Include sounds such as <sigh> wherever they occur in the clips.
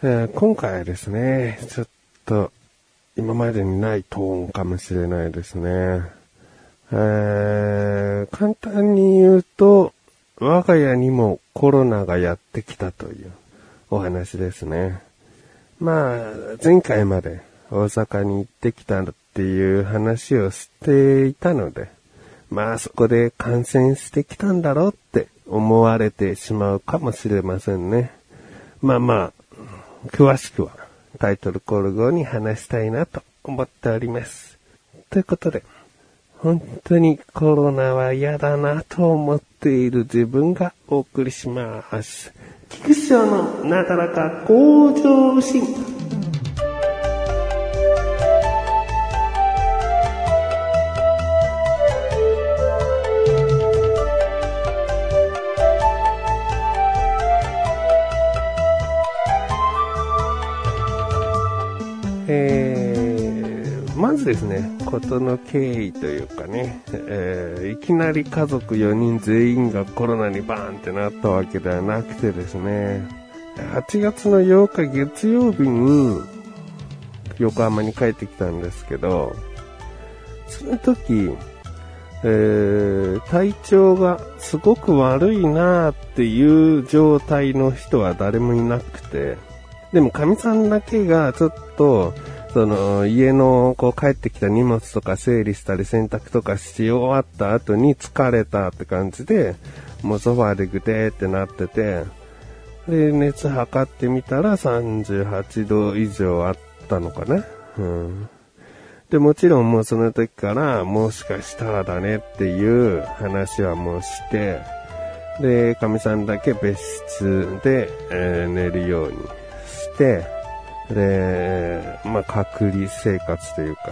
え今回はですね、ちょっと今までにないトーンかもしれないですね。簡単に言うと、我が家にもコロナがやってきたというお話ですね。まあ、前回まで大阪に行ってきたっていう話をしていたので、まあそこで感染してきたんだろうって思われてしまうかもしれませんね。まあまあ、詳しくはタイトルコール後に話したいなと思っております。ということで、本当にコロナは嫌だなと思っている自分がお送りします。菊師匠のなだらか向上心。ですね、ことの経緯というかね、えーいきなり家族4人全員がコロナにバーンってなったわけではなくてですね、8月の8日月曜日に横浜に帰ってきたんですけど、その時、えー体調がすごく悪いなーっていう状態の人は誰もいなくて、でも、かみさんだけがちょっと、その、家の、こう、帰ってきた荷物とか整理したり洗濯とかし終わった後に疲れたって感じで、もうソファーでぐてーってなってて、で、熱測ってみたら38度以上あったのかなうん。で、もちろんもうその時から、もしかしたらだねっていう話はもうして、で、かみさんだけ別室で、えー寝るようにして、で、まあ、隔離生活というか、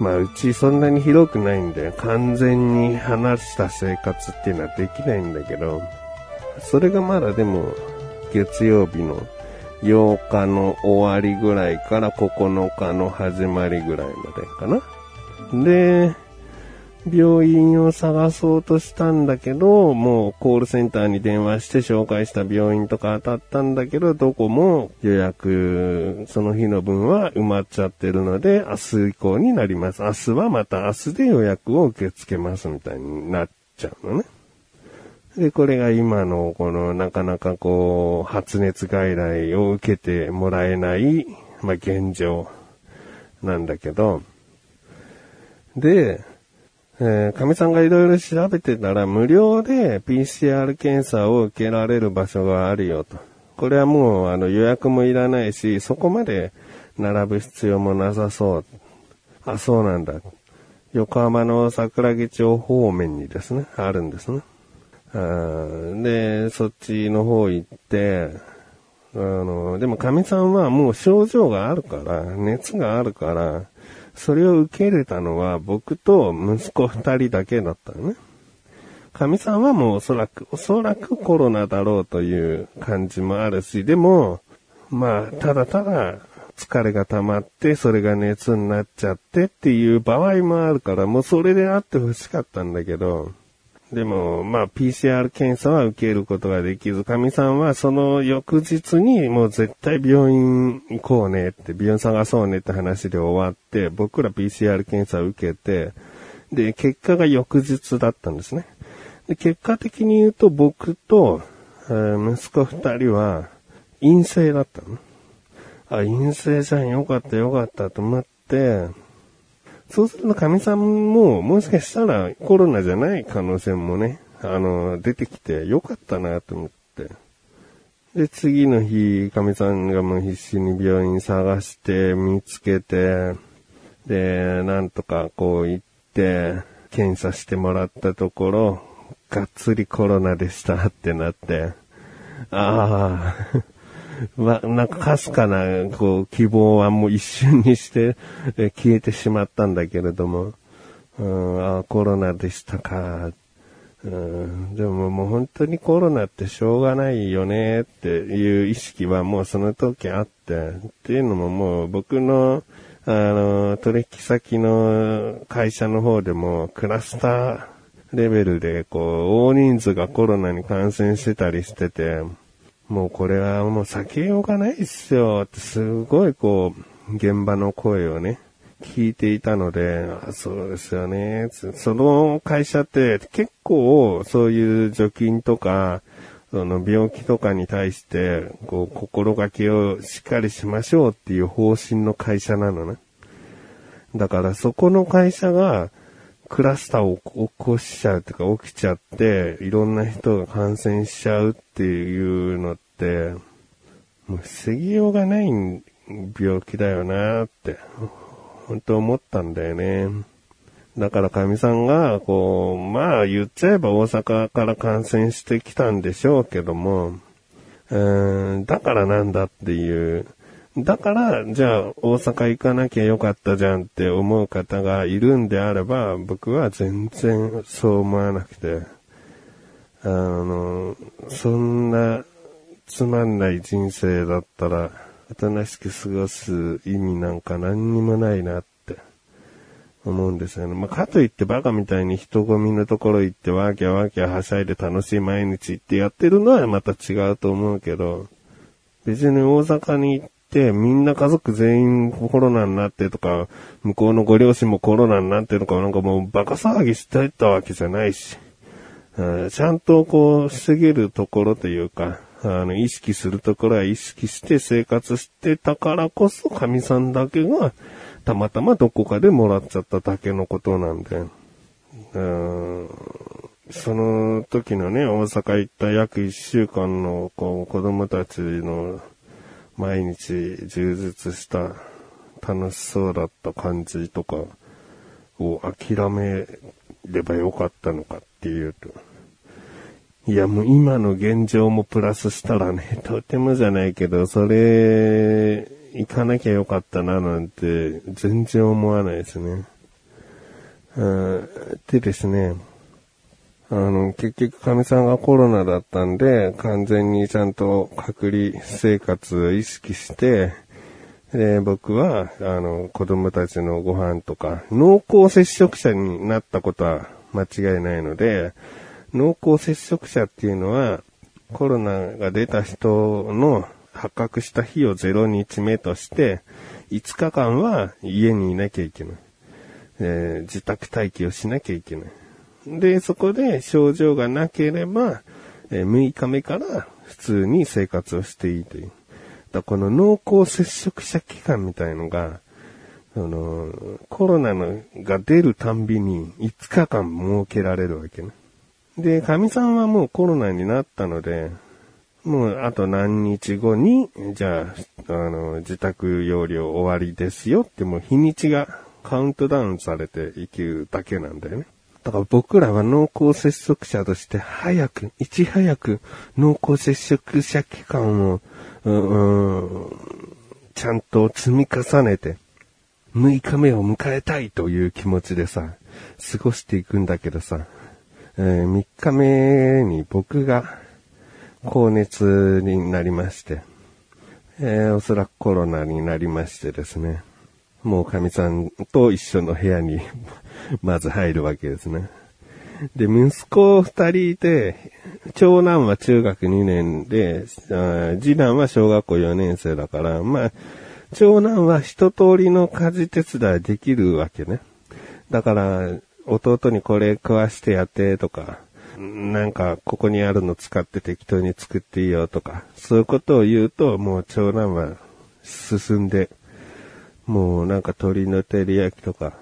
まあ、うちそんなに広くないんで、完全に離した生活っていうのはできないんだけど、それがまだでも、月曜日の8日の終わりぐらいから9日の始まりぐらいまでかな。で、病院を探そうとしたんだけど、もうコールセンターに電話して紹介した病院とか当たったんだけど、どこも予約、その日の分は埋まっちゃってるので、明日以降になります。明日はまた明日で予約を受け付けますみたいになっちゃうのね。で、これが今の、この、なかなかこう、発熱外来を受けてもらえない、まあ、現状なんだけど、で、えー、かみさんがいろいろ調べてたら、無料で PCR 検査を受けられる場所があるよと。これはもう、あの、予約もいらないし、そこまで並ぶ必要もなさそう。あ、そうなんだ。横浜の桜木町方面にですね、あるんですね。あで、そっちの方行って、あの、でもかみさんはもう症状があるから、熱があるから、それを受け入れたのは僕と息子二人だけだったのね。神さんはもうおそらく、おそらくコロナだろうという感じもあるし、でも、まあ、ただただ疲れが溜まって、それが熱になっちゃってっていう場合もあるから、もうそれであってほしかったんだけど、でも、まあ、PCR 検査は受けることができず、かみさんはその翌日にもう絶対病院行こうねって、病院探そうねって話で終わって、僕ら PCR 検査を受けて、で、結果が翌日だったんですね。で、結果的に言うと僕と、えー息子二人は陰性だったの。あ、陰性じゃん、よかったよかったと思って、そうすると、かみさんも、もしかしたらコロナじゃない可能性もね、あの、出てきてよかったなと思って。で、次の日、かみさんがもう必死に病院探して、見つけて、で、なんとかこう行って、検査してもらったところ、がっつりコロナでしたってなって、ああ、<laughs> ま、なんかかすかな、こう、希望はもう一瞬にして消えてしまったんだけれども、うん、あコロナでしたか。うん、でももう本当にコロナってしょうがないよねっていう意識はもうその時あって、っていうのももう僕の、あの、取引先の会社の方でもクラスターレベルでこう、大人数がコロナに感染してたりしてて、もうこれはもう避けようがないっすよってすごいこう、現場の声をね、聞いていたので、あそうですよね。その会社って結構そういう除菌とか、その病気とかに対して、こう、心がけをしっかりしましょうっていう方針の会社なのね。だからそこの会社が、クラスターを起こしちゃうとか起きちゃって、いろんな人が感染しちゃうっていうのって、もう防ぎようがない病気だよなって、本当思ったんだよね。だから神さんが、こう、まあ言っちゃえば大阪から感染してきたんでしょうけども、うーん、だからなんだっていう、だから、じゃあ大阪行かなきゃよかったじゃんって思う方がいるんであれば、僕は全然そう思わなくて、あの、そんなつまんない人生だったら、おとなしく過ごす意味なんか何にもないなって。思うんですよね。まあ、かといってバカみたいに人混みのところ行ってワーキャワーキャはしゃいで楽しい毎日ってやってるのはまた違うと思うけど、別に大阪に行って、みんな家族全員コロナになってとか、向こうのご両親もコロナになってとか、なんかもうバカ騒ぎしてたわけじゃないし、ちゃんとこう、防げるところというか、あの、意識するところは意識して生活してたからこそ、神さんだけが、たまたまどこかでもらっちゃっただけのことなんで、うんその時のね、大阪行った約一週間のこう子供たちの毎日充実した楽しそうだった感じとかを諦めればよかったのかっていうと。いやもう今の現状もプラスしたらね、<laughs> とてもじゃないけど、それ、行かなきゃよかったななんて全然思わないですね。でですね、あの、結局、神さんがコロナだったんで、完全にちゃんと隔離生活を意識して、で、僕は、あの、子供たちのご飯とか、濃厚接触者になったことは間違いないので、濃厚接触者っていうのは、コロナが出た人の発覚した日を0日目として、5日間は家にいなきゃいけない。えー、自宅待機をしなきゃいけない。で、そこで症状がなければ、え6日目から普通に生活をしていいという。だこの濃厚接触者期間みたいのが、その、コロナのが出るたんびに5日間設けられるわけね。で、神さんはもうコロナになったので、もうあと何日後に、じゃあ、あの、自宅療養終わりですよってもう日にちがカウントダウンされていくだけなんだよね。だから僕らは濃厚接触者として早く、いち早く濃厚接触者期間を、うーちゃんと積み重ねて、6日目を迎えたいという気持ちでさ、過ごしていくんだけどさ、えー、3日目に僕が高熱になりまして、えー、おそらくコロナになりましてですね、もう神さんと一緒の部屋に <laughs> まず入るわけですね。で、息子二人で、長男は中学2年で、次男は小学校4年生だから、まあ、長男は一通りの家事手伝いできるわけね。だから、弟にこれ食わしてやってとか、なんかここにあるの使って適当に作っていいよとか、そういうことを言うと、もう長男は進んで、もうなんか鶏の照り焼きとか、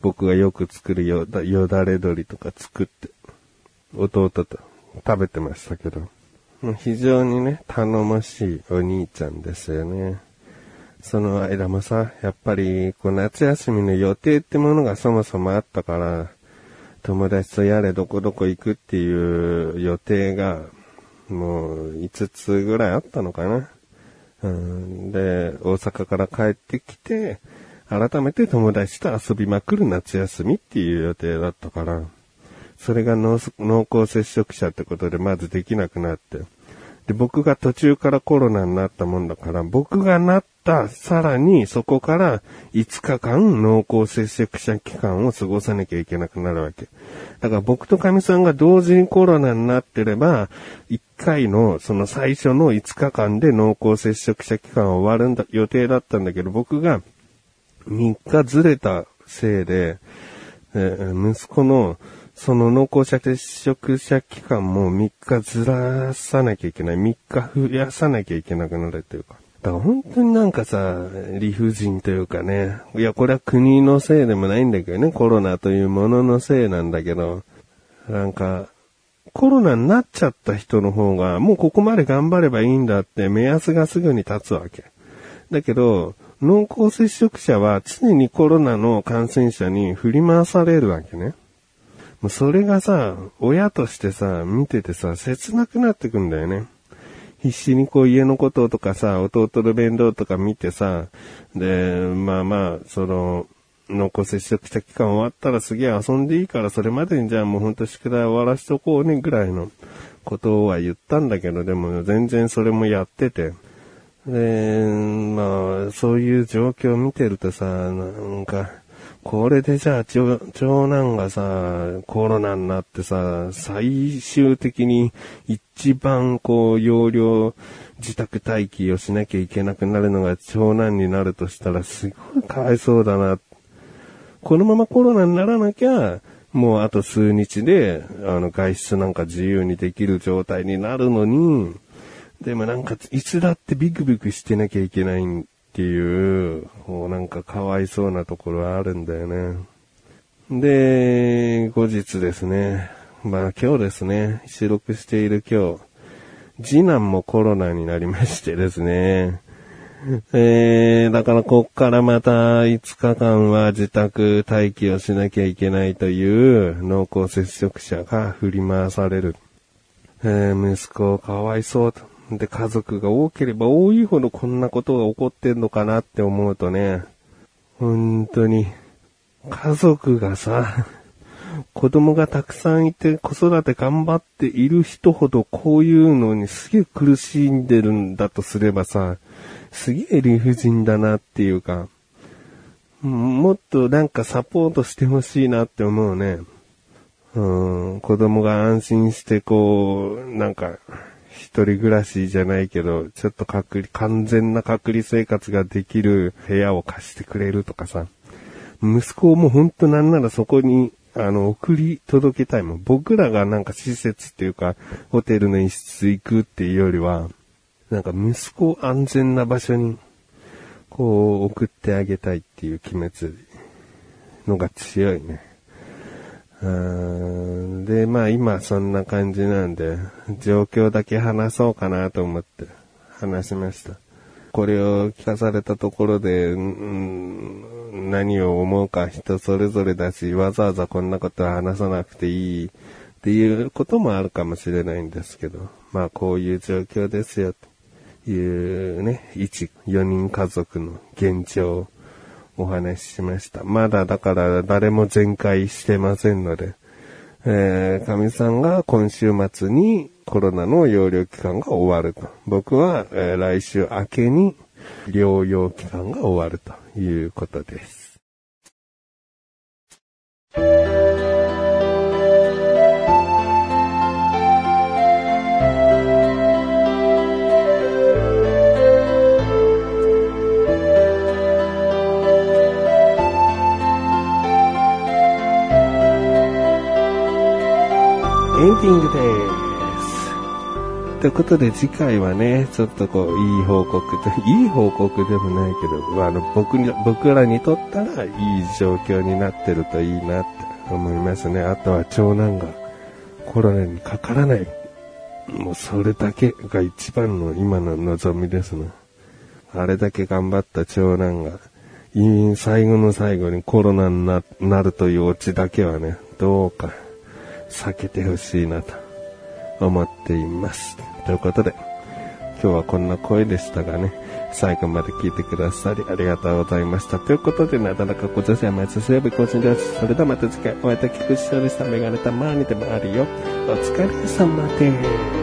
僕がよく作るよだよだれ鶏とか作って、弟と食べてましたけど、非常にね、頼もしいお兄ちゃんですよね。その間もさ、やっぱり、こう夏休みの予定ってものがそもそもあったから、友達とやれどこどこ行くっていう予定が、もう5つぐらいあったのかな。うん、で、大阪から帰ってきて、改めて友達と遊びまくる夏休みっていう予定だったから、それが濃厚接触者ってことでまずできなくなって、で、僕が途中からコロナになったもんだから、僕がなった、さらにそこから5日間濃厚接触者期間を過ごさなきゃいけなくなるわけ。だから僕と神さんが同時にコロナになってれば、1回のその最初の5日間で濃厚接触者期間は終わるんだ、予定だったんだけど、僕が3日ずれたせいで、えー、息子のその濃厚接触者期間も3日ずらさなきゃいけない。3日増やさなきゃいけなくなるというか。だから本当になんかさ、理不尽というかね。いや、これは国のせいでもないんだけどね。コロナというもののせいなんだけど。なんか、コロナになっちゃった人の方が、もうここまで頑張ればいいんだって目安がすぐに立つわけ。だけど、濃厚接触者は常にコロナの感染者に振り回されるわけね。もうそれがさ、親としてさ、見ててさ、切なくなってくんだよね。必死にこう家のこととかさ、弟の面倒とか見てさ、で、まあまあ、その、濃厚接触した期間終わったらすげえ遊んでいいからそれまでにじゃあもうほんと宿題終わらしとこうねぐらいのことは言ったんだけど、でも全然それもやってて。で、まあ、そういう状況を見てるとさ、なんか、これでじゃあ長男がさ、コロナになってさ、最終的に一番こう、容量自宅待機をしなきゃいけなくなるのが長男になるとしたらすごいかわいそうだな。このままコロナにならなきゃ、もうあと数日で、あの、外出なんか自由にできる状態になるのに、でもなんか、いつだってビクビクしてなきゃいけないんっていう、こうなんかかわいそうなところはあるんだよね。で、後日ですね。まあ今日ですね、収録している今日、次男もコロナになりましてですね。えー、だからこっからまた5日間は自宅待機をしなきゃいけないという濃厚接触者が振り回される。えー、息子かわいそうと。で、家族が多ければ多いほどこんなことが起こってんのかなって思うとね、本当に、家族がさ、子供がたくさんいて子育て頑張っている人ほどこういうのにすげえ苦しんでるんだとすればさ、すげえ理不尽だなっていうか、もっとなんかサポートしてほしいなって思うね。うん、子供が安心してこう、なんか、一人暮らしじゃないけど、ちょっと隔離、完全な隔離生活ができる部屋を貸してくれるとかさ、息子をもうほんとなんならそこに、あの、送り届けたいもん。僕らがなんか施設っていうか、ホテルの一室行くっていうよりは、なんか息子を安全な場所に、こう、送ってあげたいっていう気持ちのが強いね。で、まあ今そんな感じなんで、状況だけ話そうかなと思って話しました。これを聞かされたところで、うん、何を思うか人それぞれだし、わざわざこんなことは話さなくていいっていうこともあるかもしれないんですけど、まあこういう状況ですよ、というね、一、4人家族の現状お話ししました。まだだから誰も全開してませんので、えー、神さんが今週末にコロナの療養期間が終わると。僕は、えー、来週明けに療養期間が終わるということです。エンディングです。ということで次回はね、ちょっとこう、いい報告と、<laughs> いい報告でもないけど、あの、僕に、僕らにとったらいい状況になってるといいなって思いますね。あとは長男がコロナにかからない。もうそれだけが一番の今の望みですね。あれだけ頑張った長男が、最後の最後にコロナになるというオチだけはね、どうか避けてほしいなと思っています。ということで、今日はこんな声でしたがね、最後まで聞いてくださりありがとうございました。ということで、なだらかご女性は毎日水曜日更新です。それではまた次回お会いできくしょでした。メガネたまーにでもあるよ。お疲れ様です。